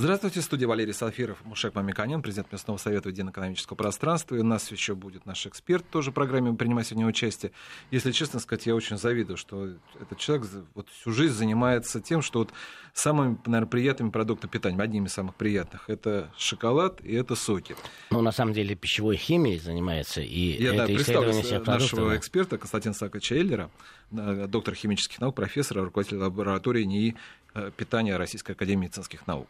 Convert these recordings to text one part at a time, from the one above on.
Здравствуйте, студия Валерий Сафиров, Мушек Мамиканян, президент Местного совета единоэкономического пространства. И у нас еще будет наш эксперт, тоже в программе принимать сегодня участие. Если честно сказать, я очень завидую, что этот человек вот всю жизнь занимается тем, что вот самыми, наверное, приятными продуктами питания, одними из самых приятных, это шоколад и это соки. Ну, на самом деле, пищевой химией занимается, и я, это да, исследование всех нашего эксперта Константина Саковича Эйлера, э, доктор химических наук, профессор, руководитель лаборатории НИИ питания Российской Академии медицинских наук.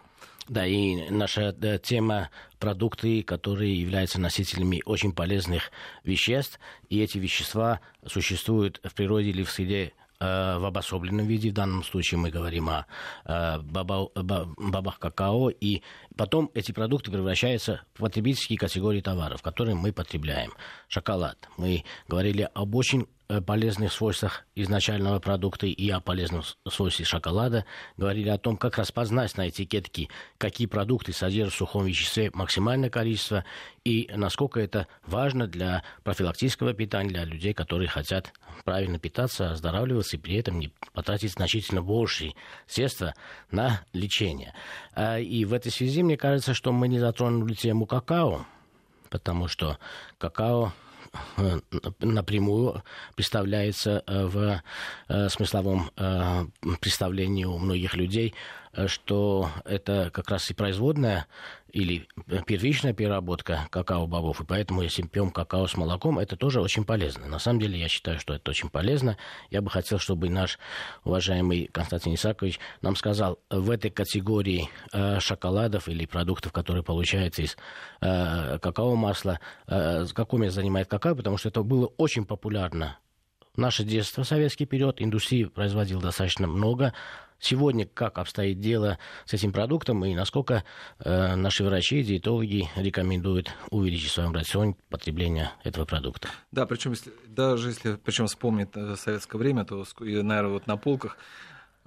Да, и наша да, тема продукты, которые являются носителями очень полезных веществ, и эти вещества существуют в природе или в среде э, в обособленном виде, в данном случае мы говорим о э, баба, ба- бабах какао, и потом эти продукты превращаются в потребительские категории товаров, которые мы потребляем. Шоколад. Мы говорили об очень э, полезных свойствах изначального продукта и о полезном свойстве шоколада. Говорили о том, как распознать на этикетке, какие продукты содержат в сухом веществе максимальное количество и насколько это важно для профилактического питания, для людей, которые хотят правильно питаться, оздоравливаться и при этом не потратить значительно большие средства на лечение. А, И в этой связи мне кажется, что мы не затронули тему какао, потому что какао э, напрямую представляется э, в э, смысловом э, представлении у многих людей, э, что это как раз и производная или первичная переработка какао-бобов, и поэтому если пьем какао с молоком, это тоже очень полезно. На самом деле я считаю, что это очень полезно. Я бы хотел, чтобы наш уважаемый Константин Исакович нам сказал, в этой категории э, шоколадов или продуктов, которые получаются из э, какао-масла, э, какое место занимает какао, потому что это было очень популярно наше детство, советский период, индустрии производил достаточно много. Сегодня как обстоит дело с этим продуктом и насколько э, наши врачи, диетологи рекомендуют увеличить в своем рационе потребление этого продукта? Да, причем если, даже если причем вспомнить э, советское время, то, наверное, вот на полках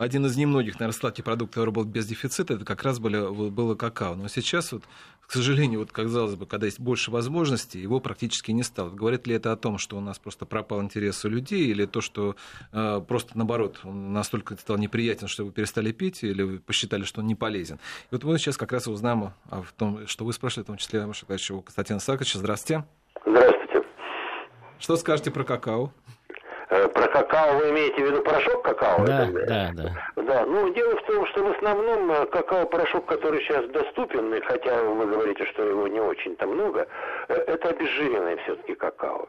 один из немногих, наверное, сладких продуктов, который был без дефицита, это как раз были, было какао. Но сейчас, вот, к сожалению, вот, казалось бы, когда есть больше возможностей, его практически не стало. Говорит ли это о том, что у нас просто пропал интерес у людей, или то, что э, просто наоборот, он настолько стал неприятен, что вы перестали пить, или вы посчитали, что он не полезен? И вот мы сейчас как раз узнаем о том, что вы спрашивали, в том числе, Маша Константина Саковича. Здравствуйте. Здравствуйте. Что скажете про какао? Э, Про какао вы имеете в виду порошок какао? Да, Это- да, да. Да, ну дело в том, что в основном э, какао-порошок, который сейчас доступен, и хотя вы говорите, что его не очень-то много, э, это обезжиренное все-таки какао.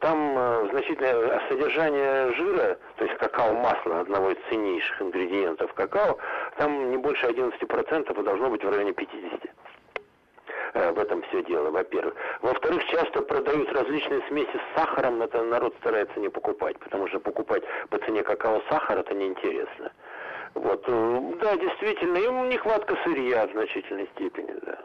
Там значительное содержание жира, то есть какао-масло, одного из ценнейших ингредиентов какао, там не больше 11% и должно быть в районе 50%. В этом все дело, во-первых. Во-вторых, часто продают различные смеси с сахаром, это народ старается не покупать, потому что покупать по цене какао-сахар это неинтересно. Вот, э, да, действительно, им нехватка сырья в значительной степени, да.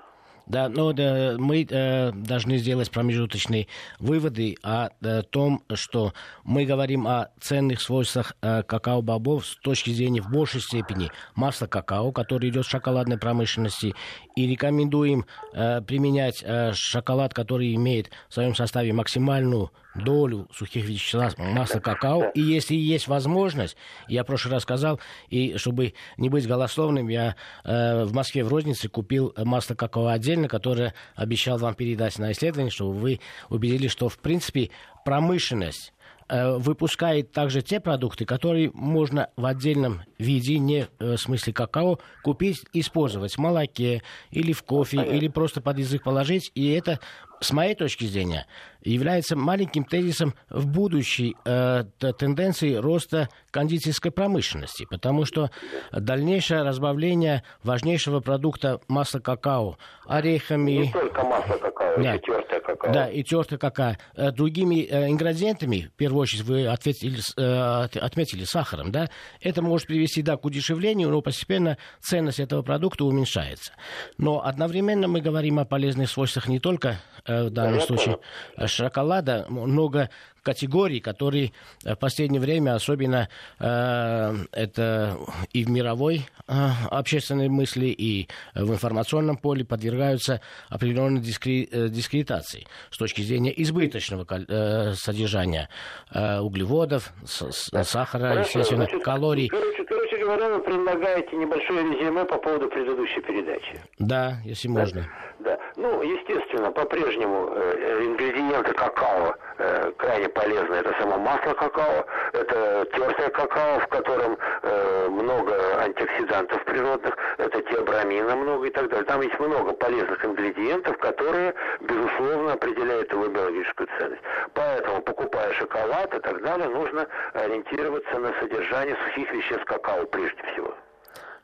Да, но да, мы э, должны сделать промежуточные выводы о, э, том, что мы говорим о ценных свойствах э, какао-бобов с точки зрения в большей степени масла какао, который идет в шоколадной промышленности, и рекомендуем э, применять э, шоколад, который имеет в своем составе максимальную долю сухих веществ масла какао. И если есть возможность, я в прошлый раз сказал, и чтобы не быть голословным, я э, в Москве в рознице купил масло какао отдельно, которое обещал вам передать на исследование, чтобы вы убедились, что в принципе промышленность э, выпускает также те продукты, которые можно в отдельном виде, не э, в смысле какао, купить, использовать в молоке или в кофе, или просто под язык положить. И это, с моей точки зрения, является маленьким тезисом в будущей э, тенденции роста кондитерской промышленности, потому что дальнейшее разбавление важнейшего продукта масла какао орехами, Не только масло какао, Да. и тертое какао. да, и тертая какая. Э, Другими э, ингредиентами, в первую очередь, вы ответили, э, от- отметили сахаром, да, это может привести, да, к удешевлению, но постепенно ценность этого продукта уменьшается. Но одновременно мы говорим о полезных свойствах не только, э, в данном я случае, э, шоколада, много категорий, которые э, в последнее время, особенно э, это и в мировой э, общественной мысли, и в информационном поле подвергаются определенной дискре- э, дискредитации с точки зрения избыточного э, содержания э, углеводов, с- с- сахара, Хорошо, естественно, значит, калорий. Короче, короче говоря, вы предлагаете небольшое резюме по поводу предыдущей передачи. Да, если можно. Да. Ну, естественно, по-прежнему э, ингредиенты какао э, крайне полезны. Это само масло какао, это тертое какао, в котором э, много антиоксидантов природных, это теобрамина много и так далее. Там есть много полезных ингредиентов, которые, безусловно, определяют его биологическую ценность. Поэтому, покупая шоколад и так далее, нужно ориентироваться на содержание сухих веществ какао прежде всего.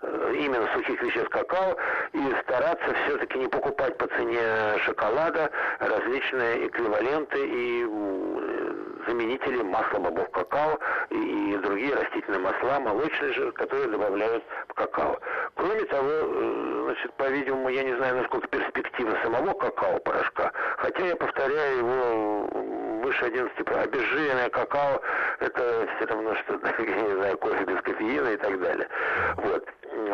Э, именно сухих веществ какао и стараться все-таки не покупать по цене шоколада различные эквиваленты и заменители масла бобов какао и другие растительные масла, молочные же, которые добавляют в какао. Кроме того, э, значит, по-видимому, я не знаю, насколько перспективы самого какао-порошка, хотя я повторяю его выше 11, обезжиренное какао, это все равно, что, я не знаю, кофе без кофеина и так далее. Вот.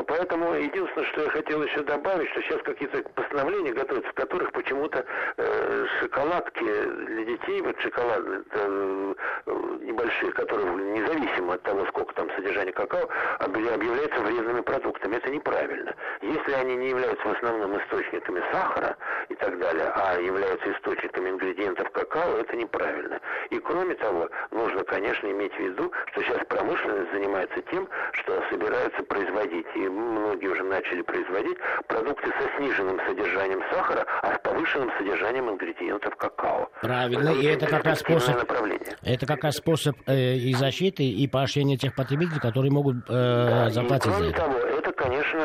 Поэтому единственное, что я хотел еще добавить, что сейчас какие-то постановления готовятся, в которых почему-то э, шоколадки для детей, вот шоколадные, э, небольшие, которые независимо от того, сколько там содержания какао, объявляются вредными продуктами. Это неправильно. Если они не являются в основном источниками сахара и так далее, а являются источниками ингредиентов какао, это неправильно. И кроме того, нужно, конечно, иметь в виду, что сейчас промышленность занимается тем, что собирается производить и многие уже начали производить продукты со сниженным содержанием сахара, а с повышенным содержанием ингредиентов какао. Правильно, это и это как раз способ, это как раз способ э, и защиты, и поощрения тех потребителей, которые могут э, да, заплатить и, кроме за это. того, это, конечно,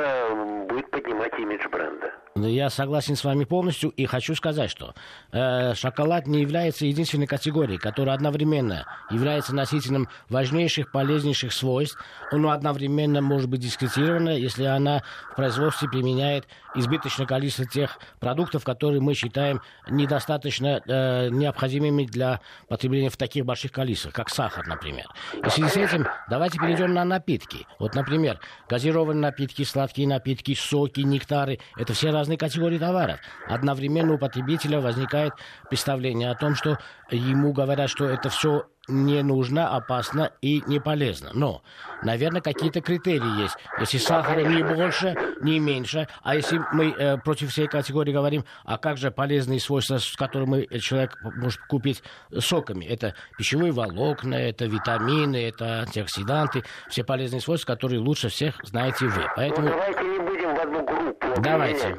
Я согласен с вами полностью и хочу сказать, что э, шоколад не является единственной категорией, которая одновременно является носителем важнейших, полезнейших свойств, но одновременно может быть дискредитирована, если она в производстве применяет избыточное количество тех продуктов, которые мы считаем недостаточно э, необходимыми для потребления в таких больших количествах, как сахар, например. И в связи с этим давайте перейдем на напитки. Вот, например, газированные напитки, сладкие напитки, соки, нектары – это все разные категории товаров. Одновременно у потребителя возникает представление о том, что ему говорят, что это все не нужно, опасно и не полезно. Но, наверное, какие-то критерии есть. Если сахара не больше, не меньше, а если мы э, против всей категории говорим, а как же полезные свойства, с которыми человек может купить соками? Это пищевые волокна, это витамины, это антиоксиданты, все полезные свойства, которые лучше всех знаете вы. Поэтому... Ну, давайте не будем в одну группу. Давайте.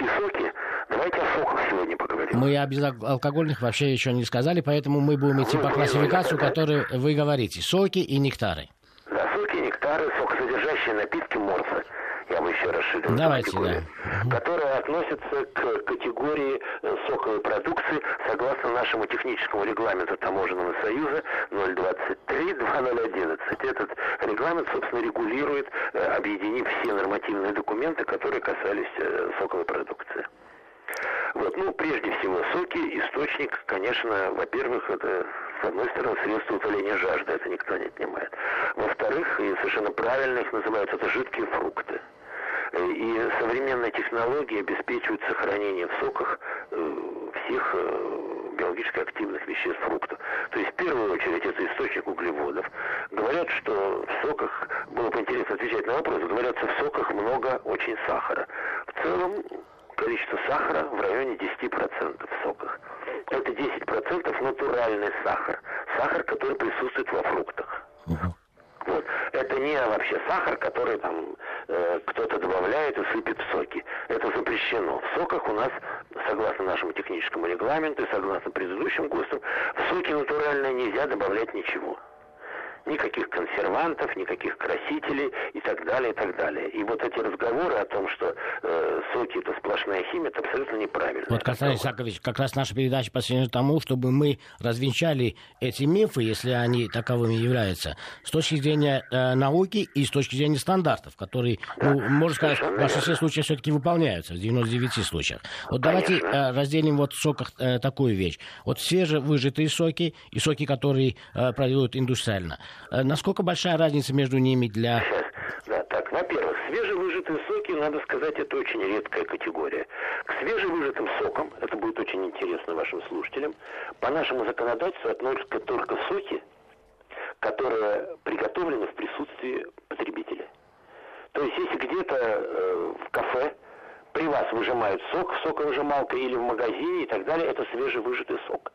Безалкогольные напитки соки. Давайте о соках сегодня поговорим. Мы о безалкогольных вообще еще не сказали, поэтому мы будем идти по классификацию, которую вы говорите. Соки и нектары. Да, соки, нектары, сокосодержащие напитки, морфы. Я бы еще расширил. Давайте, да. Которые относятся к категории соковой продукции согласно нашему техническому регламенту Таможенного союза 023-2011. Этот регламент, собственно, регулирует, э, объединив все нормативные документы, которые касались э, соковой продукции. Вот, ну, прежде всего, соки, источник, конечно, во-первых, это, с одной стороны, средство утоления жажды, это никто не отнимает. Во-вторых, и совершенно правильно их называют, это жидкие фрукты. И современные технологии обеспечивают сохранение в соках э, всех э, биологически активных веществ фруктов. То есть в первую очередь это источник углеводов. Говорят, что в соках, было бы интересно отвечать на вопрос, говорят, что в соках много очень сахара. В целом количество сахара в районе 10% в соках. Это 10% натуральный сахар. Сахар, который присутствует во фруктах. Uh-huh. Вот. Это не вообще сахар, который там кто-то добавляет и сыпет в соки. Это запрещено. В соках у нас, согласно нашему техническому регламенту и согласно предыдущим ГОСТам, в соки натуральные нельзя добавлять ничего никаких консервантов, никаких красителей и так далее, и так далее. И вот эти разговоры о том, что э, соки это сплошная химия, это абсолютно неправильно. Вот, Константин Исакович, как раз наша передача посвящена тому, чтобы мы развенчали эти мифы, если они таковыми являются, с точки зрения э, науки и с точки зрения стандартов, которые, да, ну, можно сказать, в большинстве случаев все-таки выполняются, в 99 случаях. Вот Конечно. давайте э, разделим вот в соках э, такую вещь. Вот свежевыжатые соки и соки, которые э, производят индустриально. Э, насколько большая разница между ними для... Да, так, во-первых, свежевыжатые соки, надо сказать, это очень редкая категория. К свежевыжатым сокам, это будет очень интересно вашим слушателям, по нашему законодательству относятся только соки, которые приготовлены в присутствии потребителя. То есть, если где-то э, в кафе при вас выжимают сок в соковыжималкой или в магазине и так далее, это свежевыжатый сок.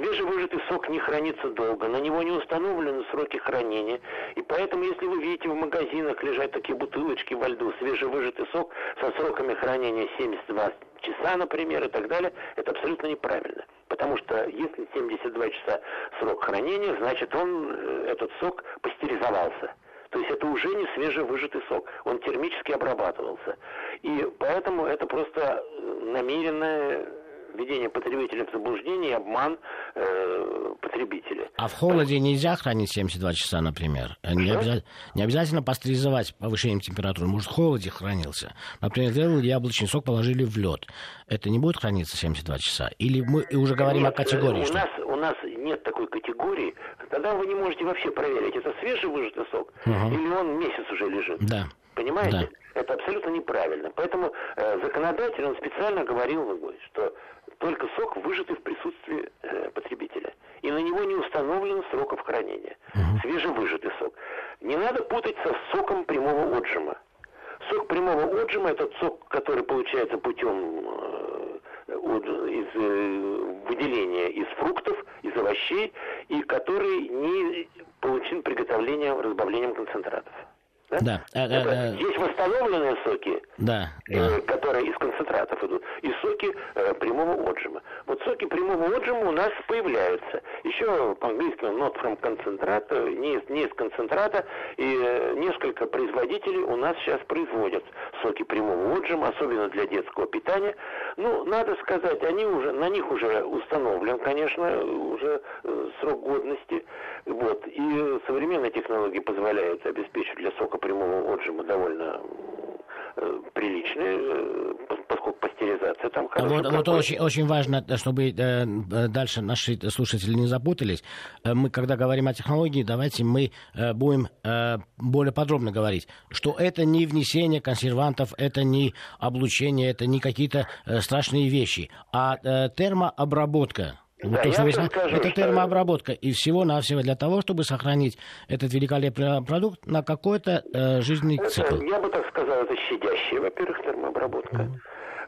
Свежевыжатый сок не хранится долго, на него не установлены сроки хранения. И поэтому, если вы видите в магазинах лежать такие бутылочки во льду, свежевыжатый сок со сроками хранения 72 часа, например, и так далее, это абсолютно неправильно. Потому что если 72 часа срок хранения, значит он, э, этот сок пастеризовался. То есть это уже не свежевыжатый сок, он термически обрабатывался. И поэтому это просто намеренное введение потребителя в заблуждение и обман э, потребителя. А в холоде нельзя хранить 72 часа, например? Не, обяза... не обязательно пастеризовать повышением температуры. Может, в холоде хранился. Например, сделали яблочный сок, положили в лед. Это не будет храниться 72 часа? Или мы уже говорим нет, о категории? У что... нас, у нас нет такой категории. Тогда вы не можете вообще проверить, это свежевыжатый сок угу. или он месяц уже лежит. Да. Понимаете? Да. Это абсолютно неправильно. Поэтому э, законодатель, он специально говорил, что только сок, выжатый в присутствии э, потребителя. И на него не установлено сроков хранения. Угу. Свежевыжатый сок. Не надо путать со соком прямого отжима. Сок прямого отжима – это сок, который получается путем э, из э, выделения из фруктов, из овощей, и который не получен приготовлением, разбавлением концентратов. Да? Да. Э, это, э, есть восстановленные соки, да, э, да. которые из концентратов идут, и соки э, прямого отжима. Вот соки прямого отжима у нас появляются. Еще по-английски not from концентрата, не из, не из концентрата, и э, несколько производителей у нас сейчас производят соки прямого отжима, особенно для детского питания. Ну, надо сказать, они уже, на них уже установлен, конечно, уже э, срок годности. Вот. И современные технологии позволяют обеспечить для сока прямого отжима довольно э, приличные, э, поскольку пастеризация там хорошая. Вот, вот очень, очень важно, чтобы э, дальше наши слушатели не запутались. Мы, когда говорим о технологии, давайте мы будем более подробно говорить, что это не внесение консервантов, это не облучение, это не какие-то страшные вещи, а термообработка вот да, то, что скажу, это термообработка. И всего-навсего для того, чтобы сохранить этот великолепный продукт на какой-то э, жизненный это, цикл. Я бы так сказал, это щадящая, во-первых, термообработка. Mm-hmm.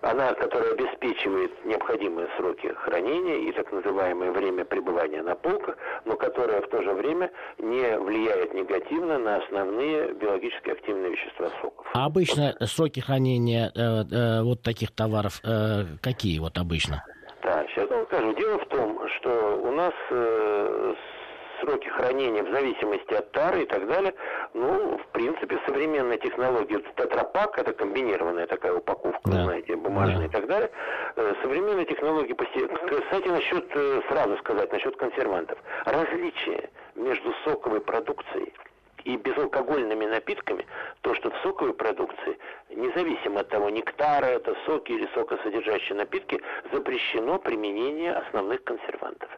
Она, которая обеспечивает необходимые сроки хранения и так называемое время пребывания на полках, но которая в то же время не влияет негативно на основные биологически активные вещества соков. А обычно сроки хранения э, э, вот таких товаров э, какие вот обычно? Да, сейчас вам скажу. Дело в том, что у нас э, сроки хранения в зависимости от тары и так далее, ну, в принципе, современная технология тетрапак, это комбинированная такая упаковка, да. знаете, бумажная да. и так далее. Э, современные технологии, кстати, насчет, э, сразу сказать, насчет консервантов. Различие между соковой продукцией и безалкогольными напитками, то, что в соковой продукции, независимо от того, нектара, это соки или сокосодержащие напитки, запрещено применение основных консервантов.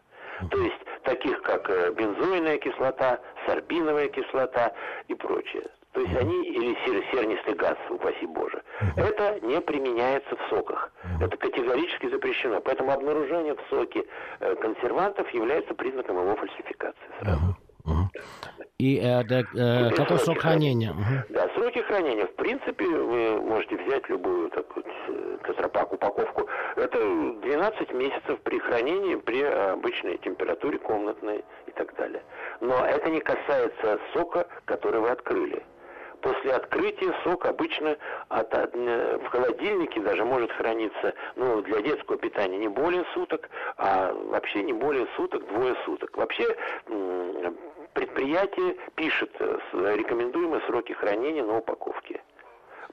То есть таких как э, бензойная кислота, сорбиновая кислота и прочее. То есть они, или сер, сернистый газ, упаси Боже, это не применяется в соках. Это категорически запрещено. Поэтому обнаружение в соке э, консервантов является признаком его фальсификации сразу. И э, да, э, какой срок хранения? Угу. Да, сроки хранения. В принципе, вы можете взять любую такую э, тетрапак упаковку. Это 12 месяцев при хранении при обычной температуре комнатной и так далее. Но это не касается сока, который вы открыли. После открытия сок обычно от, в холодильнике даже может храниться, ну, для детского питания не более суток, а вообще не более суток, двое суток. Вообще предприятие пишет э, рекомендуемые сроки хранения на упаковке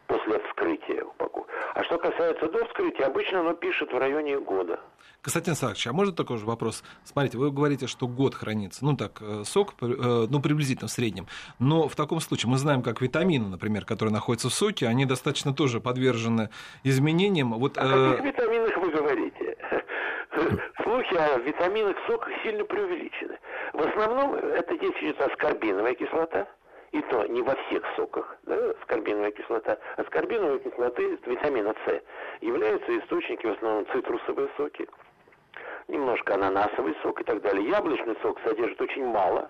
после вскрытия упаковки. А что касается до вскрытия, обычно оно пишет в районе года. Константин Александрович, а можно такой же вопрос? Смотрите, вы говорите, что год хранится. Ну так, э, сок, э, ну приблизительно в среднем. Но в таком случае мы знаем, как витамины, например, которые находятся в соке, они достаточно тоже подвержены изменениям. Вот, а о каких витаминах вы говорите? Слухи о витаминах в соках сильно преувеличены. В основном это здесь идет аскорбиновая кислота, и то не во всех соках, да, аскорбиновая кислота. Аскорбиновой кислоты витамина С являются источники в основном цитрусовые соки, немножко ананасовый сок и так далее. Яблочный сок содержит очень мало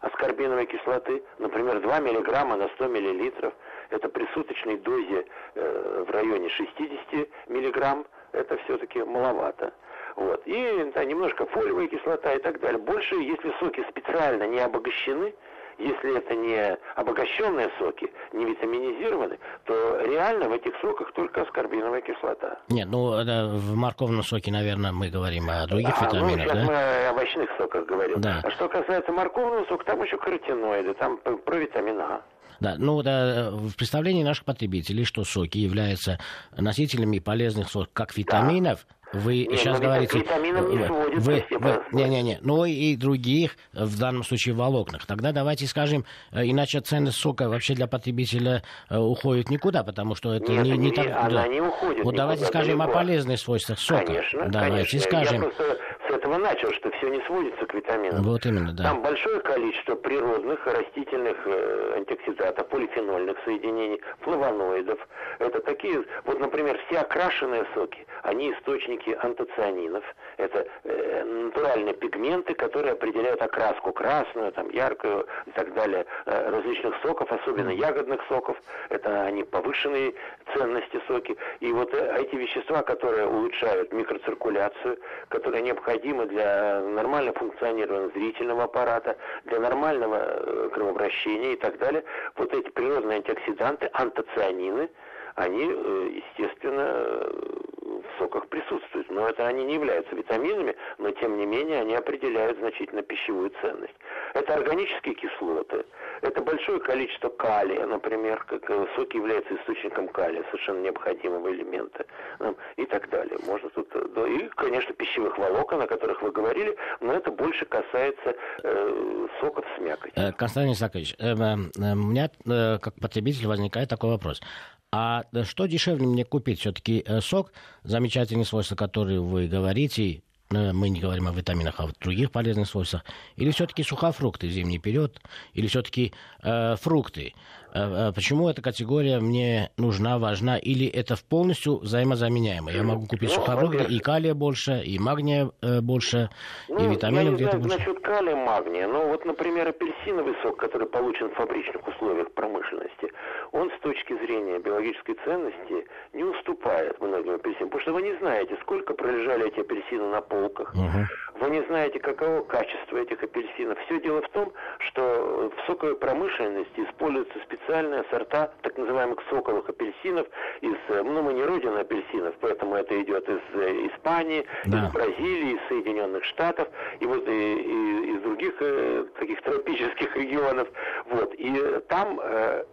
аскорбиновой кислоты, например, 2 миллиграмма на 100 миллилитров. Это при суточной дозе э, в районе 60 миллиграмм. Это все-таки маловато. Вот. И да, немножко фолиевая кислота и так далее. Больше, если соки специально не обогащены, если это не обогащенные соки, не витаминизированы, то реально в этих соках только аскорбиновая кислота. Нет, ну в морковном соке, наверное, мы говорим о других а, ну, витаминах, ну, да? мы о овощных соках говорим. Да. А что касается морковного сока, там еще каротиноиды, там провитамин А. Да, ну да, в представлении наших потребителей, что соки являются носителями полезных соков, как витаминов, да. Вы не, сейчас говорите... Не сводится, вы, вы, Не-не-не, ну и других, в данном случае волокнах. Тогда давайте скажем, э, иначе ценность сока вообще для потребителя э, уходит никуда, потому что это Нет, не, не, так... Она да. не уходит Вот давайте скажем далеко. о полезных свойствах сока. Конечно, давайте конечно. скажем. Я просто этого начал, что все не сводится к витаминам. Вот именно, да. Там большое количество природных, растительных э, антиоксидантов, полифенольных соединений, флавоноидов. Это такие, вот, например, все окрашенные соки, они источники антоцианинов. Это э, натуральные пигменты, которые определяют окраску красную, там, яркую и так далее э, различных соков, особенно ягодных соков. Это они повышенные ценности соки. И вот эти вещества, которые улучшают микроциркуляцию, которые необходимы для нормального функционирования зрительного аппарата, для нормального э, кровообращения и так далее, вот эти природные антиоксиданты, антоцианины, они, э, естественно, в соках присутствуют. Но это они не являются витаминами, но тем не менее они определяют значительно пищевую ценность. Это органические кислоты, это большое количество калия, например, как э, соки являются источником калия, совершенно необходимого элемента, и так далее. Можно тут, э, и, конечно, пищевых волокон, о которых вы говорили, но это больше касается э, соков с мякотью. Константин Исакович, э, э, у меня э, как потребитель возникает такой вопрос. А что дешевле мне купить? Все-таки э, сок, замечательные свойства, которые вы говорите, э, мы не говорим о витаминах, а о других полезных свойствах, или все-таки сухофрукты зимний период, или все-таки э, фрукты. Э, почему эта категория мне нужна, важна, или это полностью взаимозаменяемо? Я могу купить ну, сухофрукты, и калия больше, и магния э, больше, ну, и витаминов где-то больше. насчет калия, магния, но вот, например, апельсиновый сок, который получен в фабричных условиях промышленности, он с точки зрения биологической ценности не уступает многим апельсинам, потому что вы не знаете, сколько пролежали эти апельсины на полках, угу. вы не знаете, каково качество этих апельсинов. Все дело в том, что в соковой промышленности используются специальные сорта так называемых соковых апельсинов из, ну мы не родина апельсинов, поэтому это идет из э, Испании, да. из Бразилии, из Соединенных Штатов и вот и, и из других э, таких тропических регионов. Вот. И там э,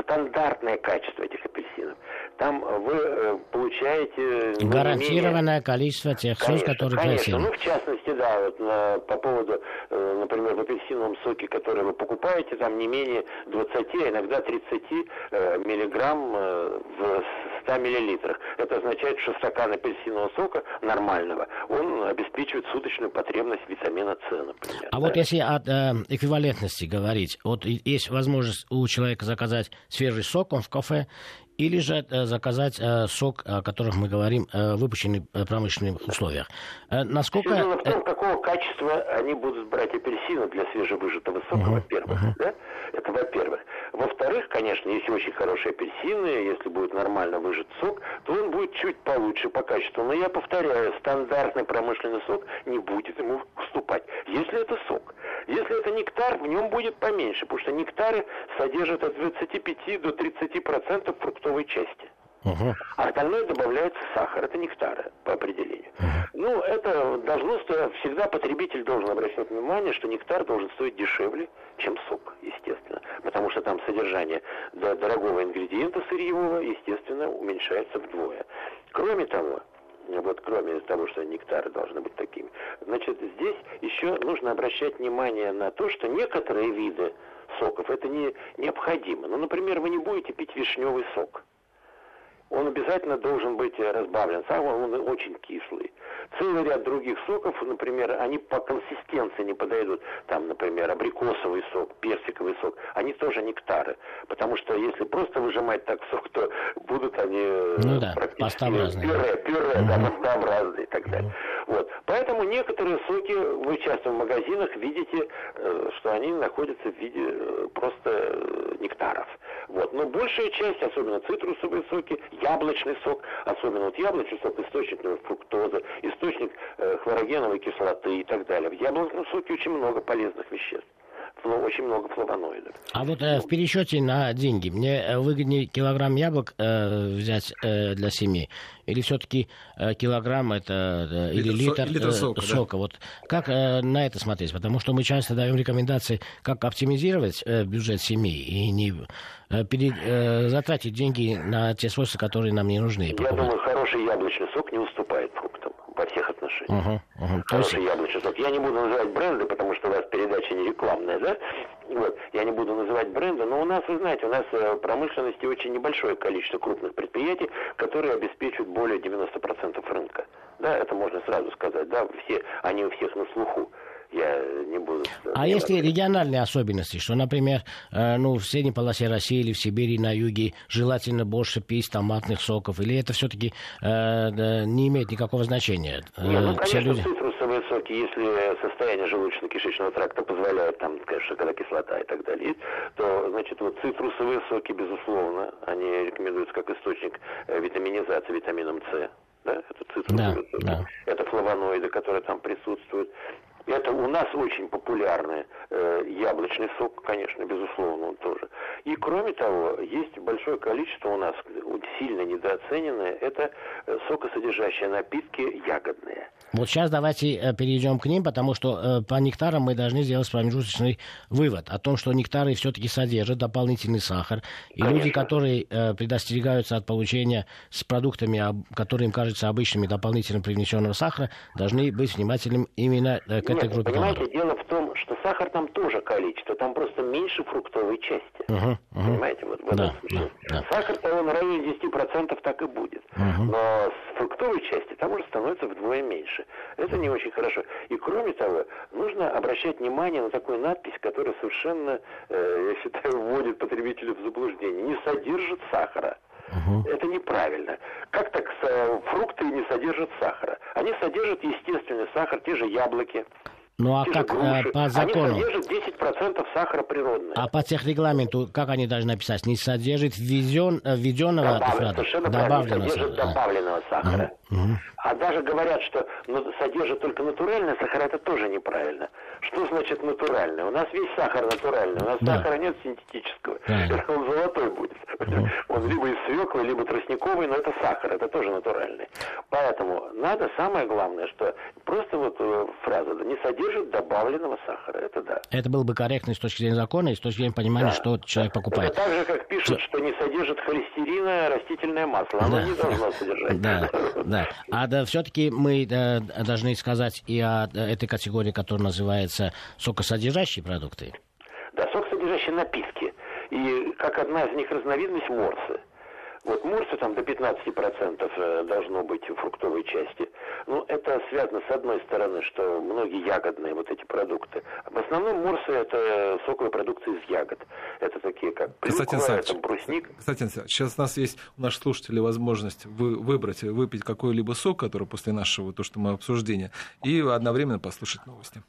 стандартное качество этих апельсинов. Там вы э, получаете... Гарантированное менее... количество тех сос, которые конечно. Ну, в частности, да, вот на, по поводу, э, например, в апельсиновом соке, который вы покупаете, там не менее 20, а иногда 30 э, миллиграмм э, в 100 миллилитрах. Это означает, что стакан апельсинового сока нормального, он обеспечивает суточную потребность витамина С, например. А да? вот если о э, эквивалентности говорить, вот есть возможность у человека заказать свежий сок, он в кафе, или же э, заказать э, сок, о котором мы говорим, э, выпущенный в промышленных условиях. Насколько... Все дело в том, какого качества они будут брать апельсины для свежевыжатого сока, uh-huh. во-первых. Uh-huh. Да? Это во-первых. Во-вторых, конечно, если очень хорошие апельсины, если будет нормально выжат сок, то он будет чуть получше по качеству. Но я повторяю, стандартный промышленный сок не будет ему уступать. Если это сок. Если это нектар, в нем будет поменьше, потому что нектары содержат от 25 до 30 процентов фруктовой части. А остальное добавляется сахар. Это нектары по определению. Uh-huh. Ну, это должно стоить, всегда потребитель должен обращать внимание, что нектар должен стоить дешевле, чем сок, естественно. Потому что там содержание дорогого ингредиента сырьевого, естественно, уменьшается вдвое. Кроме того, вот кроме того, что нектары должны быть такими. Значит, здесь еще нужно обращать внимание на то, что некоторые виды соков это не необходимо. Ну, например, вы не будете пить вишневый сок он обязательно должен быть разбавлен. Сам он очень кислый. Целый ряд других соков, например, они по консистенции не подойдут. Там, например, абрикосовый сок, персиковый сок, они тоже нектары. Потому что если просто выжимать так сок, то будут они ну, да, практически пюре, пюре, угу. да, пастообразные и так далее. Угу. Вот. Поэтому некоторые соки, вы часто в магазинах видите, э, что они находятся в виде э, просто нектаров. Вот. Но большая часть, особенно цитрусовые соки, яблочный сок, особенно вот яблочный сок, источник фруктозы, источник хлорогеновой кислоты и так далее. В яблочном соке очень много полезных веществ очень много флавоноидов. А вот э, в пересчете на деньги мне э, выгоднее килограмм яблок э, взять э, для семьи или все-таки э, килограмм это э, или литр, литр э, сока? сока. Да? Вот как э, на это смотреть? Потому что мы часто даем рекомендации, как оптимизировать э, бюджет семьи и не э, пере, э, затратить деньги на те свойства, которые нам не нужны. Я думаю, хороший яблочный сок не уступает фруктам во всех отношениях. Угу, угу. Хороший есть... яблочный сок. Я не буду называть бренды, потому что у вас передача не рекламная, да? Вот. Я не буду называть бренды, но у нас, вы знаете, у нас э, в промышленности очень небольшое количество крупных предприятий, которые обеспечивают более 90% рынка. Да, это можно сразу сказать, да, все, они у всех на слуху я не буду... А есть ли региональные особенности, что, например, э, ну, в средней полосе России или в Сибири, на юге желательно больше пить томатных соков, или это все-таки э, не имеет никакого значения? Э, Нет, ну, конечно, люди... цитрусовые соки, если состояние желудочно-кишечного тракта позволяет, там, конечно, когда кислота и так далее, то, значит, вот цитрусовые соки, безусловно, они рекомендуются как источник витаминизации витамином С. Да, это цитрусовые да, соки. Да. Это флавоноиды, которые там присутствуют. Это у нас очень популярный э, яблочный сок, конечно, безусловно, он тоже. И кроме того, есть большое количество у нас сильно недооцененное, это э, сокосодержащие напитки ягодные. Вот сейчас давайте э, перейдем к ним, потому что э, по нектарам мы должны сделать промежуточный вывод о том, что нектары все-таки содержат дополнительный сахар. И Конечно. люди, которые предостерегаются от получения с продуктами, которые им кажутся обычными, дополнительно привнесенного сахара, должны быть внимательным именно к Нет, этой группе понимаете, товаров. дело в том, что сахар там тоже количество, там просто меньше фруктовой части. Угу, угу. Понимаете, вот в этом да, смысле. Да, да. Сахар-то он районе 10% так и будет. Угу. Но с фруктовой части там уже становится вдвое меньше. Это не очень хорошо. И кроме того, нужно обращать внимание на такую надпись, которая совершенно, э, я считаю, вводит потребителя в заблуждение. Не содержит сахара. Угу. Это неправильно. Как так э, фрукты не содержат сахара? Они содержат естественный сахар, те же яблоки. Ну а как груши, по закону? Они содержат 10% сахара природного. А по техрегламенту, как они должны написать? Не содержит введен, введенного Добавлен, совершенно добавленного, содержит сахара. добавленного сахара. Угу. А даже говорят, что ну, содержит только натуральный сахар, это тоже неправильно. Что значит натуральный? У нас весь сахар натуральный, у нас да. сахара нет синтетического. Да. Он золотой будет. Угу. Он либо свеклы, либо тростниковый, но это сахар, это тоже натуральный. Поэтому надо, самое главное, что просто вот э, фраза, не содержит добавленного сахара, это да. Это было бы корректно с точки зрения закона и с точки зрения понимания, да. что человек покупает. Это так же, как пишут, что, не содержит холестерина растительное масло. Оно да. не должно содержать. Да, да. А да, все-таки мы да, должны сказать и о этой категории, которая называется сокосодержащие продукты. Да, сокосодержащие напитки. И как одна из них разновидность морсы. Вот морсы там до 15% э, должно быть в фруктовой части. Ну, это связано с одной стороны, что многие ягодные вот эти продукты. В основном морсы это соковые продукты из ягод. Это такие как клюква, это брусник. Кстати, сейчас у нас есть у наших слушателей возможность вы, выбрать, выпить какой-либо сок, который после нашего, то, что мы обсуждения, и одновременно послушать новости.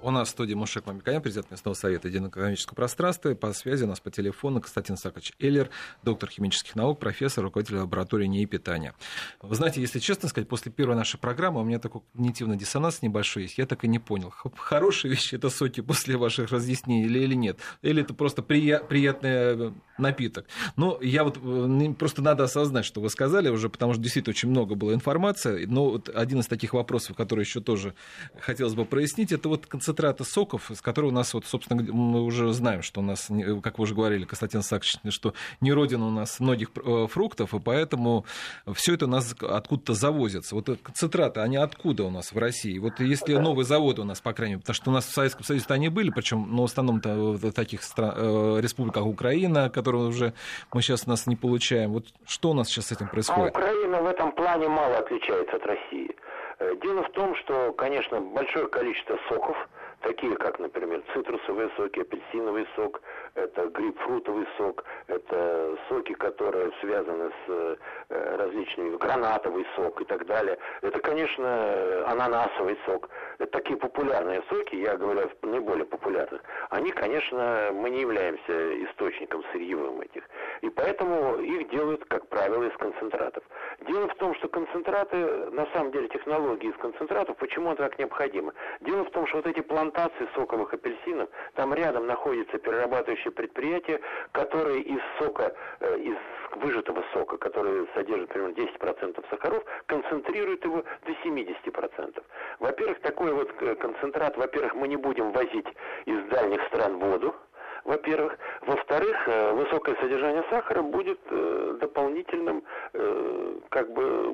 У нас в студии Мушек Мамиканян, президент местного совета единого пространства. По связи у нас по телефону Константин Сакович Эллер, доктор химических наук, профессор, руководитель лаборатории НИИ питания. Вы знаете, если честно сказать, после первой нашей программы у меня такой когнитивный диссонанс небольшой есть. Я так и не понял, хорошие вещи это соки после ваших разъяснений или, или нет. Или это просто прия- приятный э, напиток. Но я вот э, просто надо осознать, что вы сказали уже, потому что действительно очень много было информации. Но вот один из таких вопросов, который еще тоже хотелось бы прояснить, это вот концентрата соков, с которой у нас, вот, собственно, мы уже знаем, что у нас, как вы уже говорили, Константин Сакович, что не родина у нас многих э, фруктов, и поэтому все это у нас откуда-то завозится. Вот концентраты, они откуда у нас в России? Вот если новый завод у нас, по крайней мере, потому что у нас в Советском Союзе они были, причем, но ну, в основном-то в таких стран, э, республиках Украина, которые уже мы сейчас нас не получаем. Вот что у нас сейчас с этим происходит? А Украина в этом плане мало отличается от России. Э, дело в том, что, конечно, большое количество соков, такие как, например, цитрусовые соки, апельсиновый сок, это грейпфрутовый сок, это соки, которые связаны с э, различными, гранатовый сок и так далее. Это, конечно, ананасовый сок. Это такие популярные соки, я говорю о наиболее популярных. Они, конечно, мы не являемся источником сырьевым этих. И поэтому их делают, как правило, из концентратов. Дело в том, что концентраты, на самом деле, технологии из концентратов, почему это так необходимо? Дело в том, что вот эти плантации соковых апельсинов, там рядом находится перерабатывающее предприятие, которое из сока, э, из выжатого сока, который содержит примерно 10% сахаров, концентрирует его до 70%. Во-первых, такой вот э, концентрат, во-первых, мы не будем возить из дальних стран воду, во-первых. Во-вторых, э, высокое содержание сахара будет дополнительным, как бы,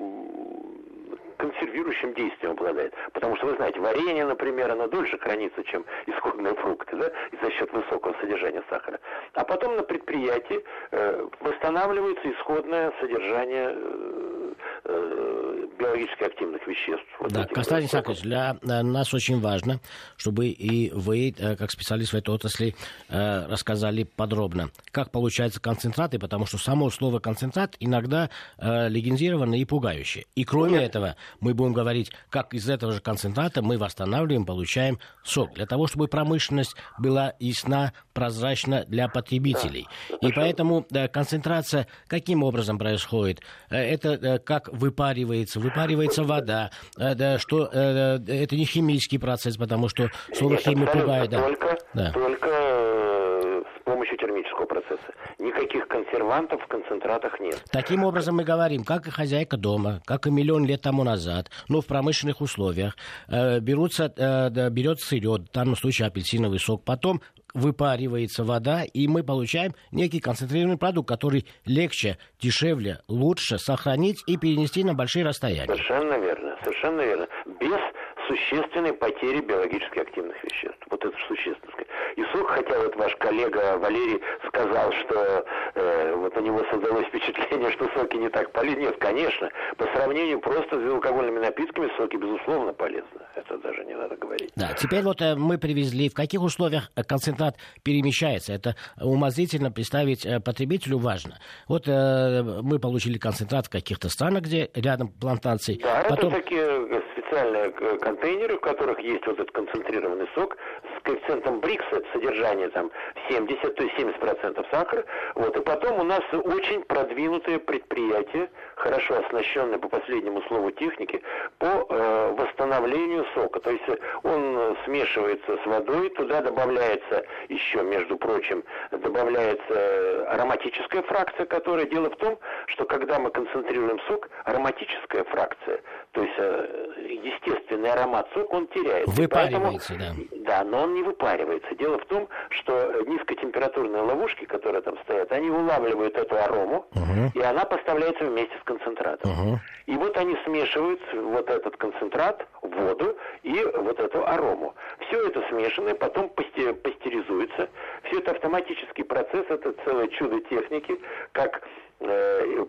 консервирующим действием обладает. Потому что, вы знаете, варенье, например, оно дольше хранится, чем исходные фрукты, да, и за счет высокого содержания сахара. А потом на предприятии э, восстанавливается исходное содержание э, э, биологически активных веществ. Вот да, Константин Сакович, для э, нас очень важно, чтобы и вы, э, как специалист в этой отрасли, рассказали подробно, как получаются концентраты, потому что само слово концентрат иногда легендировано и пугающее. И кроме Нет. этого, мы будем говорить, как из этого же концентрата мы восстанавливаем, получаем сок. Для того, чтобы промышленность была ясна, прозрачна для потребителей. Да, и поэтому концентрация каким образом происходит? Э, это э, как выпаривается? Выпаривается вода. Э, да, что это не химический процесс, потому что слово химия пугает. Да. Только, да. только с помощью термического процесса. Никаких консервантов в концентратах нет. Таким образом мы говорим, как и хозяйка дома, как и миллион лет тому назад, ну, в промышленных условиях, э, берутся, э, берет сырье, в данном случае апельсиновый сок, потом выпаривается вода, и мы получаем некий концентрированный продукт, который легче, дешевле, лучше сохранить и перенести на большие расстояния. Совершенно верно, совершенно верно. Без существенной потери биологически активных веществ. Вот это существенно. И сок, хотя вот ваш коллега Валерий сказал, что э, вот у него создалось впечатление, что соки не так полезны. Нет, конечно, по сравнению просто с безалкогольными напитками соки, безусловно, полезны. Это даже не надо говорить. Да, теперь вот э, мы привезли, в каких условиях э, концентрат перемещается. Это умозрительно представить э, потребителю важно. Вот мы получили концентрат в каких-то странах, где рядом плантации. Да, Потом... это такие специальные контейнеры, в которых есть вот этот концентрированный сок коэффициентом Брикса, содержание там 70, то есть 70% сахара. Вот, и потом у нас очень продвинутое предприятие, хорошо оснащенное по последнему слову техники, по э, восстановлению сока. То есть он смешивается с водой, туда добавляется еще, между прочим, добавляется ароматическая фракция, которая дело в том, что когда мы концентрируем сок, ароматическая фракция, то есть э, естественный аромат сока, он теряется. Выпаривается, Поэтому, да. Да, но он не выпаривается. Дело в том, что низкотемпературные ловушки, которые там стоят, они улавливают эту арому, угу. и она поставляется вместе с концентратом. Угу. И вот они смешивают вот этот концентрат, воду и вот эту арому. Все это смешанное, потом пастеризуется. Все это автоматический процесс, это целое чудо техники, как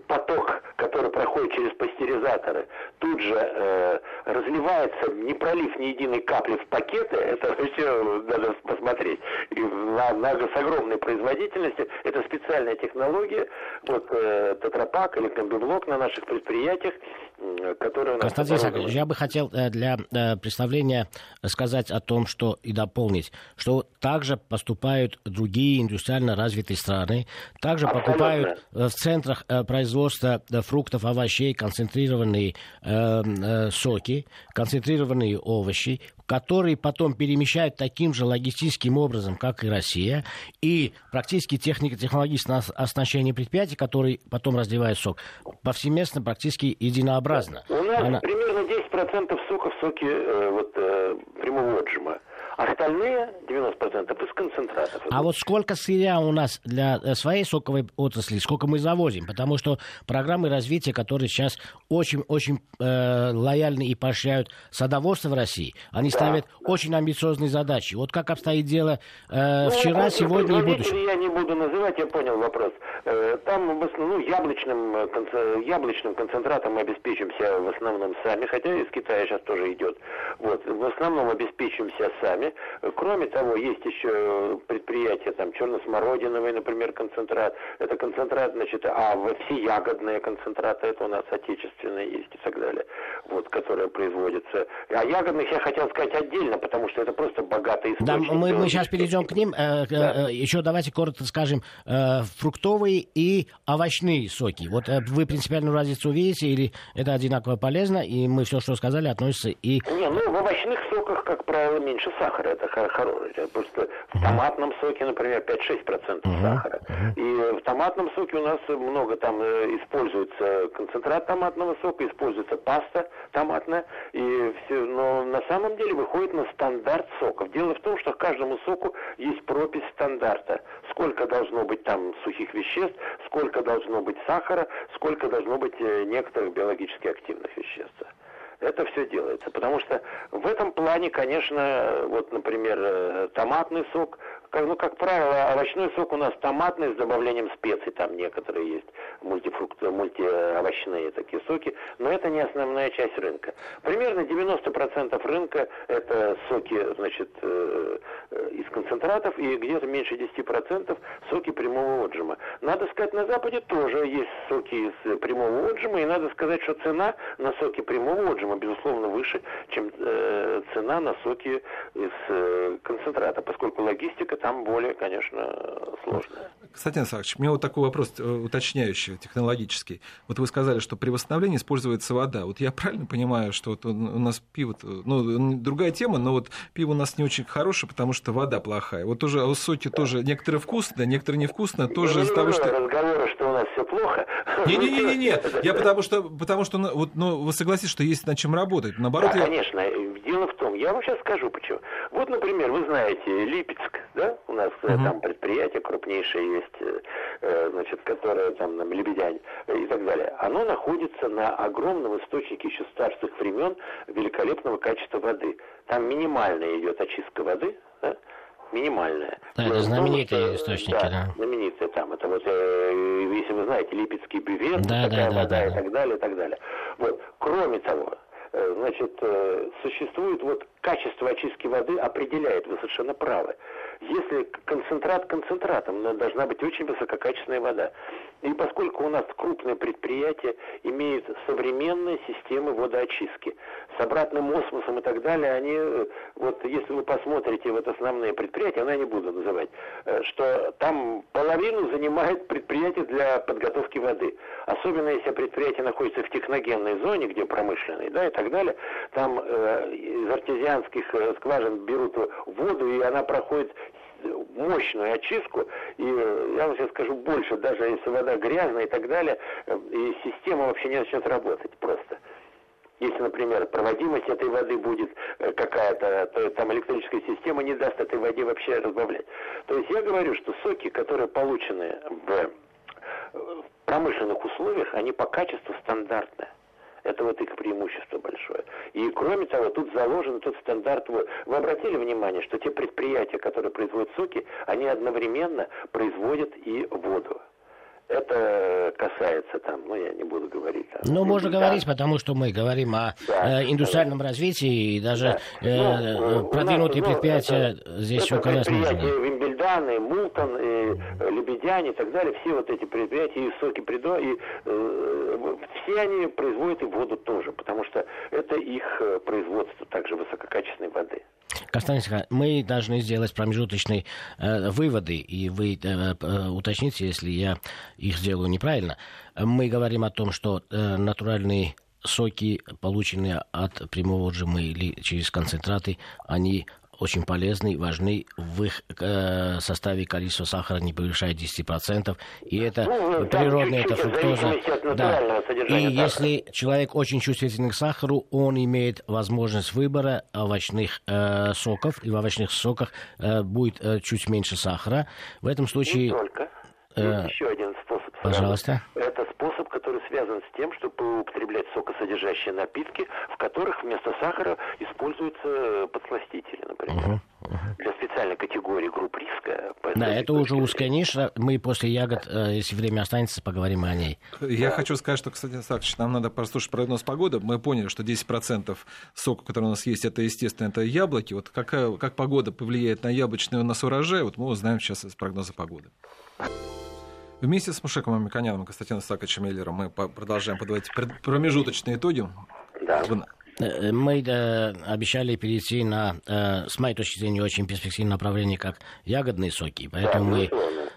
поток, который проходит через пастеризаторы, тут же э, разливается, не пролив ни единой капли в пакеты, это все надо посмотреть. И на, на, с огромной производительностью, это специальная технология, вот э, тетрапак или комбиблок на наших предприятиях, которые. Константин Яковлевич, я бы хотел э, для э, представления сказать о том, что и дополнить, что также поступают другие индустриально развитые страны, также Абсолютно. покупают в центре центрах э, производства э, фруктов, овощей концентрированные э, э, соки, концентрированные овощи, которые потом перемещают таким же логистическим образом, как и Россия, и практически технико-технологическое оснащение предприятий, которые потом разливают сок, повсеместно практически единообразно. У нас Она... примерно 10% сока в соке э, вот, э, прямого отжима. Остальные 90% из концентратов. А вот сколько сырья у нас для э, своей соковой отрасли, сколько мы завозим? Потому что программы развития, которые сейчас очень-очень э, лояльны и поощряют садоводство в России, они да, ставят да. очень амбициозные задачи. Вот как обстоит дело э, ну, вчера, сегодня и будущем? Я не буду называть, я понял вопрос. Э, там в основном ну, яблочным, э, яблочным концентратом мы обеспечимся в основном сами, хотя из Китая сейчас тоже идет. Вот, в основном обеспечимся сами соками. Кроме того, есть еще предприятия, там, черносмородиновый, например, концентрат. Это концентрат, значит, а все ягодные концентраты, это у нас отечественные есть и так далее, вот, которые производятся. А ягодных я хотел сказать отдельно, потому что это просто богатый источник. Да, мы, мы сейчас перейдем к ним. Э, да. Э, еще давайте коротко скажем, э, фруктовые и овощные соки. Вот вы принципиальную разницу видите или это одинаково полезно, и мы все, что сказали, относится и... Не, ну, в овощных соках, как правило, меньше сахара, это хорошее. Просто в томатном соке, например, 5-6% uh-huh. сахара. Uh-huh. И в томатном соке у нас много там используется концентрат томатного сока, используется паста томатная, и все, но на самом деле выходит на стандарт соков. Дело в том, что к каждому соку есть пропись стандарта. Сколько должно быть там сухих веществ, сколько должно быть сахара, сколько должно быть э, некоторых биологически активных веществ это все делается. Потому что в этом плане, конечно, вот, например, э, томатный сок, ну, как правило, овощной сок у нас томатный с добавлением специй, там некоторые есть мультифрукты, мультиовощные такие соки, но это не основная часть рынка. Примерно 90% рынка это соки, значит, э, э, из концентратов и где-то меньше 10% соки прямого отжима. Надо сказать, на Западе тоже есть соки из прямого отжима, и надо сказать, что цена на соки прямого отжима, безусловно, выше, чем э, цена на соки из э, концентрата, поскольку логистика там более, конечно, сложная. Кстати, Александрович, у меня вот такой вопрос э, уточняющий, технологический. Вот вы сказали, что при восстановлении используется вода. Вот я правильно понимаю, что вот у нас пиво, ну, другая тема, но вот пиво у нас не очень хорошее, потому что вода плохая. Вот тоже у соки тоже некоторые вкусные, некоторые невкусные, тоже из-за того, что... Разговоры, что у нас все плохо. Не-не-не, я потому что, потому что, ну, вот, ну, вы согласитесь, что есть над чем работать. Наоборот, да, я... конечно. Дело в том, я вам сейчас скажу почему. Вот, например, вы знаете Липецк, да? У нас угу. там предприятие крупнейшее есть, э, э, значит, которое там на Лебедянь и так далее. Оно находится на огромном источнике еще старших времен великолепного качества воды. Там минимальная идет очистка воды, да? минимальная. Да, это знаменитые источники, да. да. Знаменитые там. Это вот, э, если вы знаете, Липецкий бювет, да, такая да, вода да, и так далее, и так далее. Вот. Кроме того, значит, э, существует вот качество очистки воды определяет, вы совершенно правы. Если концентрат концентратом, должна быть очень высококачественная вода. И поскольку у нас крупные предприятия имеют современные системы водоочистки с обратным осмосом и так далее, они, э, вот если вы посмотрите вот основные предприятия, но я не буду называть, что там половину занимает предприятие для подготовки воды. Особенно если предприятие находится в техногенной зоне, где промышленный, да, и так далее, там э, из артезианских э, скважин берут воду, и она проходит мощную очистку, и э, я вам сейчас скажу больше, даже если вода грязная и так далее, э, и система вообще не начнет работать просто. Если, например, проводимость этой воды будет какая-то, то там электрическая система не даст этой воде вообще разбавлять. То есть я говорю, что соки, которые получены в промышленных условиях, они по качеству стандартные. Это вот их преимущество большое. И кроме того, тут заложен тот стандарт. Вы, обратили внимание, что те предприятия, которые производят соки, они одновременно производят и воду. Это касается там, ну я не буду говорить. Там, ну, можно да. говорить, потому что мы говорим о да, э, индустриальном да. развитии, и даже да. э, ну, продвинутые нас, предприятия ну, здесь около нас нужны. Вимбельданы, Мултон, и, э, Лебедянь и так далее, все вот эти предприятия, и Соки Придо, и э, все они производят и воду тоже, потому что это их э, производство также высококачественной воды. Константин мы должны сделать промежуточные э, выводы, и вы э, э, уточните, если я их сделаю неправильно. Мы говорим о том, что э, натуральные соки, полученные от прямого отжима или через концентраты, они очень полезны, важны. В их э, составе количество сахара не превышает 10%. И это ну, природная, это фруктоза. Да. И если человек очень чувствительный к сахару, он имеет возможность выбора овощных э, соков. И в овощных соках э, будет э, чуть меньше сахара. В этом случае... Не только. Э, еще один способ. Пожалуйста. Это который связан с тем, чтобы употреблять сокосодержащие напитки, в которых вместо сахара используются подсластители, например. Uh-huh. Для специальной категории групп риска. Да, это уже узкая ниша. Мы после ягод, э, если время останется, поговорим о ней. Я да. хочу сказать, что, кстати, Сакч, нам надо послушать прогноз погоды. Мы поняли, что 10% сока, который у нас есть, это, естественно, это яблоки. Вот какая, как погода повлияет на яблочный у нас урожай, вот мы узнаем сейчас из прогноза погоды. Вместе с Мушеком Амиконяном и Константином Саковичем Миллером мы продолжаем подводить промежуточные итоги. Да. Э, мы э, обещали перейти на, э, с моей точки зрения, очень перспективное направление, как ягодные соки. Поэтому да, мы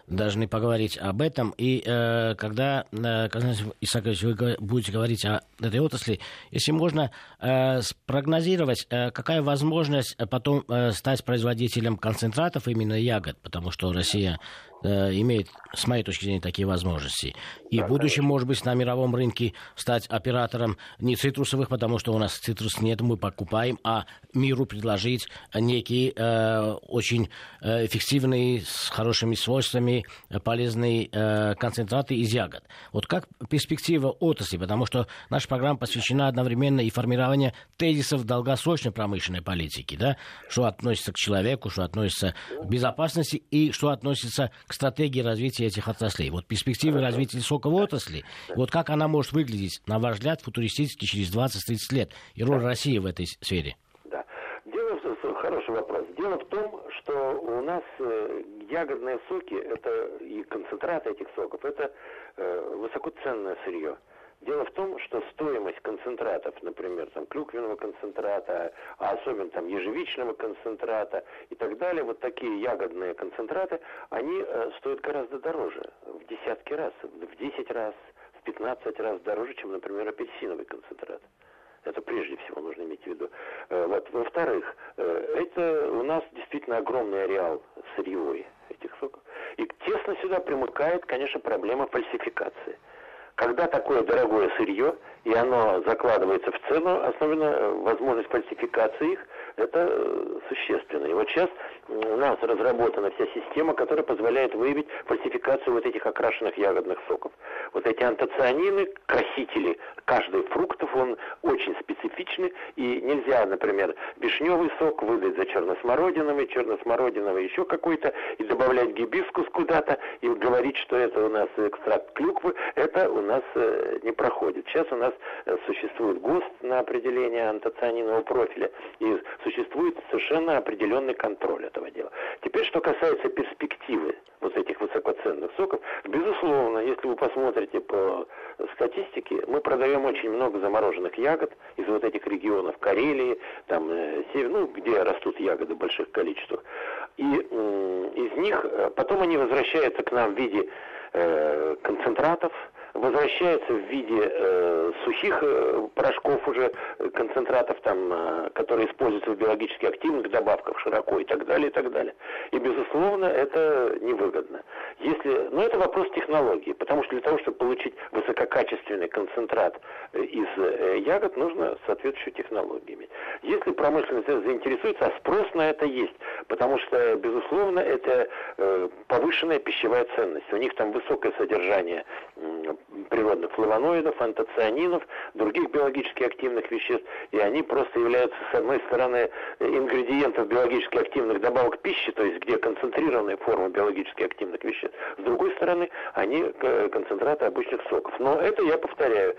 должны поговорить об этом. И э, когда, э, Константин Исакович, вы будете говорить о этой отрасли, если можно э, спрогнозировать, э, какая возможность потом э, стать производителем концентратов именно ягод, потому что Россия Э, имеет, с моей точки зрения, такие возможности. И в будущем, может быть, на мировом рынке стать оператором не цитрусовых, потому что у нас цитрус нет, мы покупаем, а миру предложить некие э, очень э, эффективные, с хорошими свойствами, полезные э, концентраты из ягод. Вот как перспектива отрасли, потому что наша программа посвящена одновременно и формированию тезисов долгосрочной промышленной политики, да, что относится к человеку, что относится к безопасности и что относится к стратегии развития этих отраслей. Вот перспективы развития соковой отрасли, вот как она может выглядеть, на ваш взгляд, футуристически через 20-30 лет, и роль России в этой сфере? Да. Дело, хороший вопрос. Дело в том, что у нас э, ягодные соки, это и концентраты этих соков, это э, высокоценное сырье. Дело в том, что стоимость концентратов, например, там, клюквенного концентрата, а особенно там ежевичного концентрата и так далее, вот такие ягодные концентраты, они э, стоят гораздо дороже, в десятки раз, в 10 раз, в 15 раз дороже, чем, например, апельсиновый концентрат. Это прежде всего нужно иметь в виду. Э, вот. Во-вторых, э, это у нас действительно огромный ареал сырьевой этих соков. И тесно сюда примыкает, конечно, проблема фальсификации. Когда такое дорогое сырье, и оно закладывается в цену, особенно э, возможность фальсификации их, это э, существенно. И вот сейчас у нас разработана вся система, которая позволяет выявить фальсификацию вот этих окрашенных ягодных соков. Вот эти антоцианины, красители каждый фруктов, он очень специфичный, и нельзя, например, вишневый сок выдать за черносмородиновый, черносмородиновый еще какой-то, и добавлять гибискус куда-то, и говорить, что это у нас экстракт клюквы, это у нас э, не проходит. Сейчас у нас э, существует ГОСТ на определение антоцианинового профиля, и существует совершенно определенный контроль этого дела. Теперь, что касается перспективы вот этих высокоценных соков, безусловно, если вы посмотрите по статистике, мы продаем очень много замороженных ягод из вот этих регионов Карелии, там, э, север, ну, где растут ягоды в больших количествах. И из них э, потом они возвращаются к нам в виде э, концентратов, возвращается в виде э, сухих э, порошков уже, э, концентратов, там, э, которые используются в биологически активных добавках широко и так далее, и так далее. И, безусловно, это невыгодно. Если, но это вопрос технологии, потому что для того, чтобы получить высококачественный концентрат э, из э, ягод, нужно соответствующую технологию иметь. Если промышленность заинтересуется, а спрос на это есть, потому что, безусловно, это э, повышенная пищевая ценность. У них там высокое содержание природных флавоноидов, антоцианинов, других биологически активных веществ, и они просто являются, с одной стороны, ингредиентов биологически активных добавок пищи, то есть где концентрированная форма биологически активных веществ, с другой стороны, они концентраты обычных соков. Но это, я повторяю,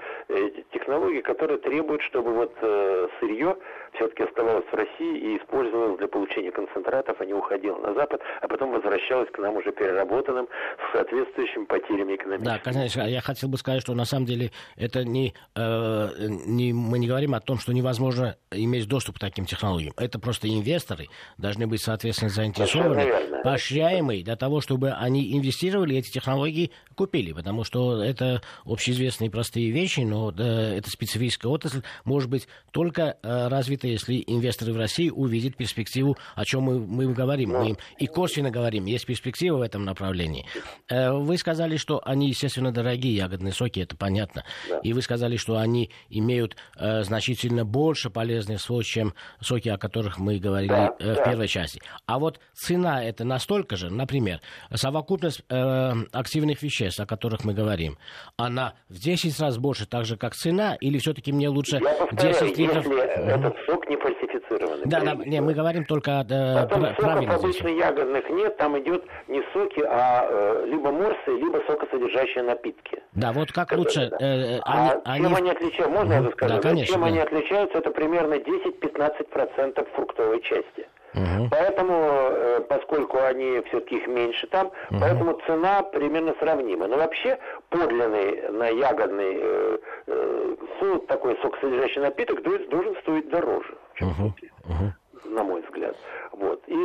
технологии, которые требуют, чтобы вот э, сырье все-таки оставалось в России и использовалось для получения концентратов, а не уходило на Запад, а потом возвращалось к нам уже переработанным с соответствующими потерями экономическими. Да, конечно, я хотел бы сказать, что на самом деле это не, э, не, мы не говорим о том, что невозможно иметь доступ к таким технологиям. Это просто инвесторы должны быть, соответственно, заинтересованы, поощряемые для того, чтобы они инвестировали эти технологии купили, потому что это общеизвестные простые вещи, но да, эта специфическая отрасль может быть только э, если инвесторы в России увидят перспективу, о чем мы, мы говорим. Мы им и косвенно говорим, есть перспектива в этом направлении. Э, вы сказали, что они, естественно, дорогие ягодные соки, это понятно. И вы сказали, что они имеют э, значительно больше полезных свойств, чем соки, о которых мы говорили э, в первой части. А вот цена это настолько же, например, совокупность активных веществ, ЕС, о которых мы говорим, она в 10 раз больше, так же, как цена, или все-таки мне лучше Я повторяю, 10 литров... Если этот сок сок не фальсифицированный. Да, да, не, мы говорим только о э, Потом соков обычно ягодных нет, там идет не соки, а э, либо морсы, либо сокосодержащие напитки. Да, вот как которые, лучше... Да. Э, а они... чем они отличаются? Можно я скажу? Да, конечно, чем да. они отличаются, это примерно 10-15% фруктовой части. Угу. Поэтому, э, поскольку они все-таки их меньше там, угу. поэтому цена примерно сравнима. Но вообще подлинный на ягодный э, э, такой сокосодержащий напиток должен стоить дороже, чем угу. угу. на мой взгляд. Вот. И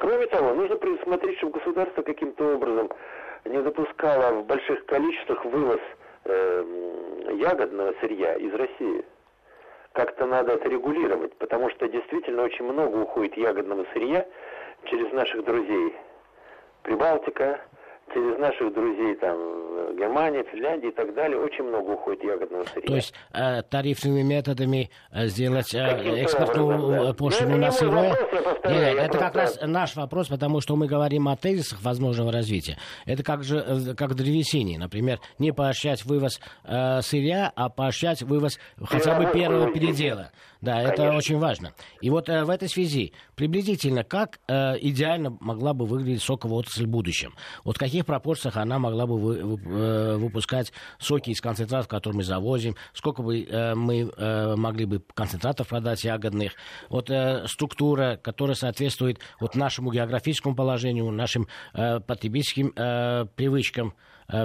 кроме того, нужно присмотреть, чтобы государство каким-то образом не допускало в больших количествах вывоз э, ягодного сырья из России как-то надо это регулировать, потому что действительно очень много уходит ягодного сырья через наших друзей. Прибалтика, через наших друзей там Германия, Финляндия и так далее, очень много уходит ягодного сырья. То есть э, тарифными методами э, сделать э, экспортную да. пошлину на сырое? Нет, это как раз наш вопрос, потому что мы говорим о тезисах возможного развития. Это как же э, как древесине, например, не поощрять вывоз э, сырья, а поощрять вывоз хотя бы первого передела. Да, Конечно. это очень важно. И вот э, в этой связи приблизительно как э, идеально могла бы выглядеть соковая отрасль в будущем? Вот в каких пропорциях она могла бы вы, вы, э, выпускать соки из концентратов, которые мы завозим? Сколько бы э, мы э, могли бы концентратов продать ягодных? Вот э, структура, которая соответствует вот нашему географическому положению, нашим э, потребительским э, привычкам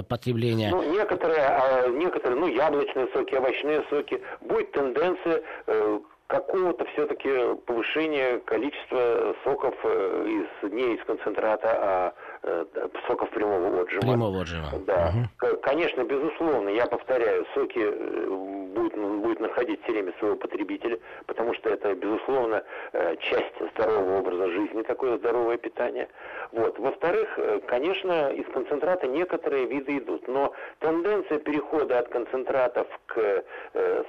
потребления. Ну, некоторые, а, некоторые, ну, яблочные соки, овощные соки, будет тенденция э, какого-то все-таки повышения количества соков э, из, не из концентрата, а Э, соков прямого отжима. Прямого отжима. Да. Угу. Конечно, безусловно, я повторяю, соки э, будет, будет находить все время своего потребителя, потому что это, безусловно, э, часть здорового образа жизни, такое здоровое питание. Вот. Во-вторых, конечно, из концентрата некоторые виды идут, но тенденция перехода от концентратов к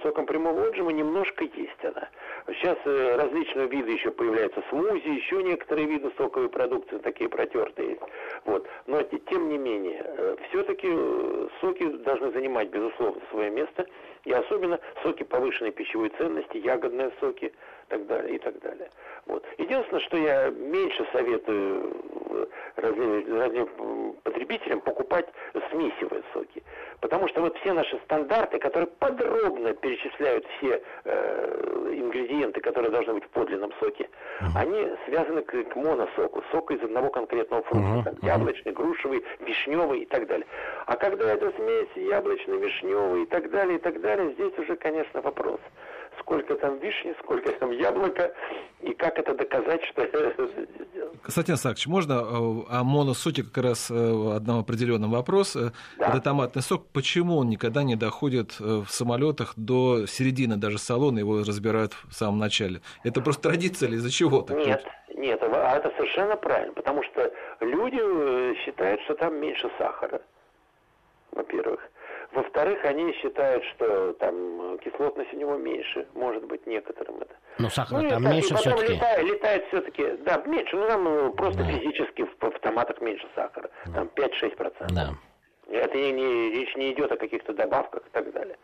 сокам прямого отжима немножко есть она. Сейчас различные виды еще появляются, смузи, еще некоторые виды соковой продукции, такие протертые есть. Вот. Но тем не менее, э, все-таки э, соки должны занимать, безусловно, свое место. И особенно соки повышенной пищевой ценности, ягодные соки так далее, и так далее. Вот. Единственное, что я меньше советую э, разным, разным потребителям покупать смесивые соки. Потому что вот все наши стандарты, которые подробно перечисляют все э, ингредиенты, которые должны быть в подлинном соке, uh-huh. они связаны к, к моносоку, соку из одного конкретного фрукта, uh-huh. там, яблочный, грушевый, вишневый и так далее. А когда это смесь яблочный, вишневый и так далее, и так далее, здесь уже, конечно, вопрос сколько там вишни, сколько там яблока, и как это доказать, что Константин Сакович, можно э, о моносоке как раз э, одного определенного вопроса. Да. Это томатный сок. Почему он никогда не доходит э, в самолетах до середины даже салона, его разбирают в самом начале? Это просто традиция или из-за чего? Так нет, нет, а это совершенно правильно, потому что люди считают, что там меньше сахара, во-первых. Во-вторых, они считают, что там кислотность у него меньше, может быть, некоторым это. Но сахара ну, там так, меньше все-таки. Летает, летает все-таки, да, меньше, ну там ну, просто да. физически в, в томатах меньше сахара, там 5-6%. Да. Это не, не, речь не идет о каких-то добавках и так далее.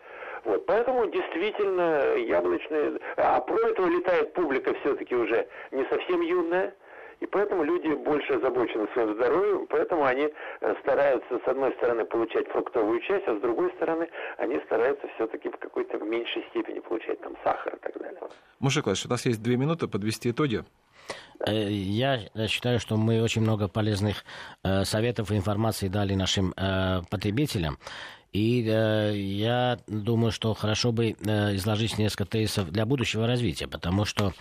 Вот, поэтому действительно яблочные... А про этого летает публика все-таки уже не совсем юная, и поэтому люди больше озабочены своим здоровьем, поэтому они э, стараются, с одной стороны, получать фруктовую часть, а с другой стороны, они стараются все-таки в какой-то меньшей степени получать там сахар и так далее. Муша у нас есть две минуты подвести итоги. Э, я считаю, что мы очень много полезных э, советов и информации дали нашим потребителям. И э, я думаю, что хорошо бы э, изложить несколько тезисов для будущего развития, потому что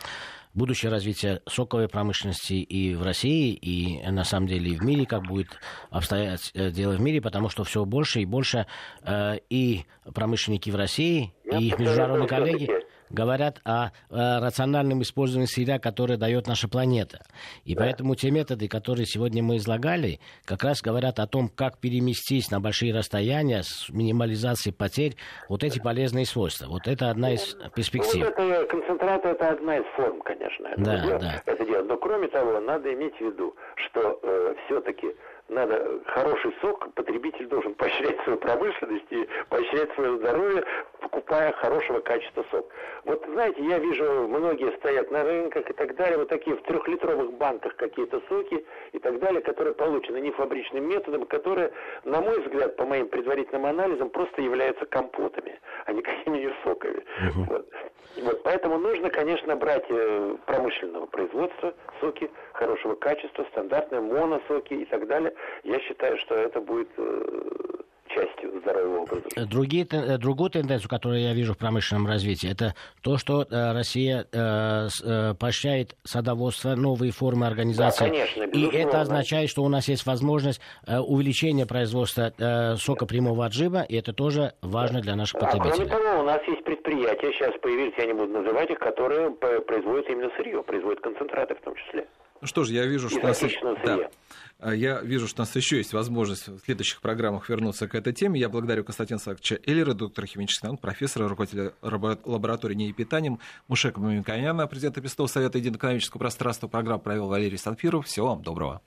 будущее развитие соковой промышленности и в России, и на самом деле и в мире, как будет обстоять э, дело в мире, потому что все больше и больше э, и промышленники в России, и их международные коллеги говорят о, о рациональном использовании сырья, которое дает наша планета. И да. поэтому те методы, которые сегодня мы излагали, как раз говорят о том, как переместить на большие расстояния с минимализацией потерь вот эти полезные свойства. Вот это одна из перспектив. Вот это концентрат это одна из форм, конечно. Это да, дело, да. Это дело. Но кроме того, надо иметь в виду, что э, все-таки надо хороший сок, потребитель должен поощрять свою промышленность и поощрять свое здоровье покупая хорошего качества сок. Вот знаете, я вижу, многие стоят на рынках и так далее, вот такие в трехлитровых банках какие-то соки и так далее, которые получены не фабричным методом, которые, на мой взгляд, по моим предварительным анализам, просто являются компотами, а не какими-нибудь соками. Uh-huh. Вот. Вот, поэтому нужно, конечно, брать э, промышленного производства соки хорошего качества, стандартные моносоки и так далее. Я считаю, что это будет э, частью здорового образа жизни. Другие, э, другую тенденцию, которую я вижу в промышленном развитии, это то, что э, Россия э, э, поощряет садоводство, новые формы организации. Да, конечно, И это означает, что у нас есть возможность э, увеличения производства э, сока прямого отжима, и это тоже важно для наших а, потребителей. Кроме того, у нас есть предприятия, сейчас появились, я не буду называть их, которые производят именно сырье, производят концентраты в том числе. Ну что ж, я вижу, что... Нас... Да. А я вижу, что у нас еще есть возможность в следующих программах вернуться к этой теме. Я благодарю Константина Саковича Эллера, доктора химических наук, профессора, руководителя лаборатории НИИ Мушека Мамиканяна, президента Пестового Совета Единоэкономического пространства. Программу провел Валерий Санфиров. Всего вам доброго.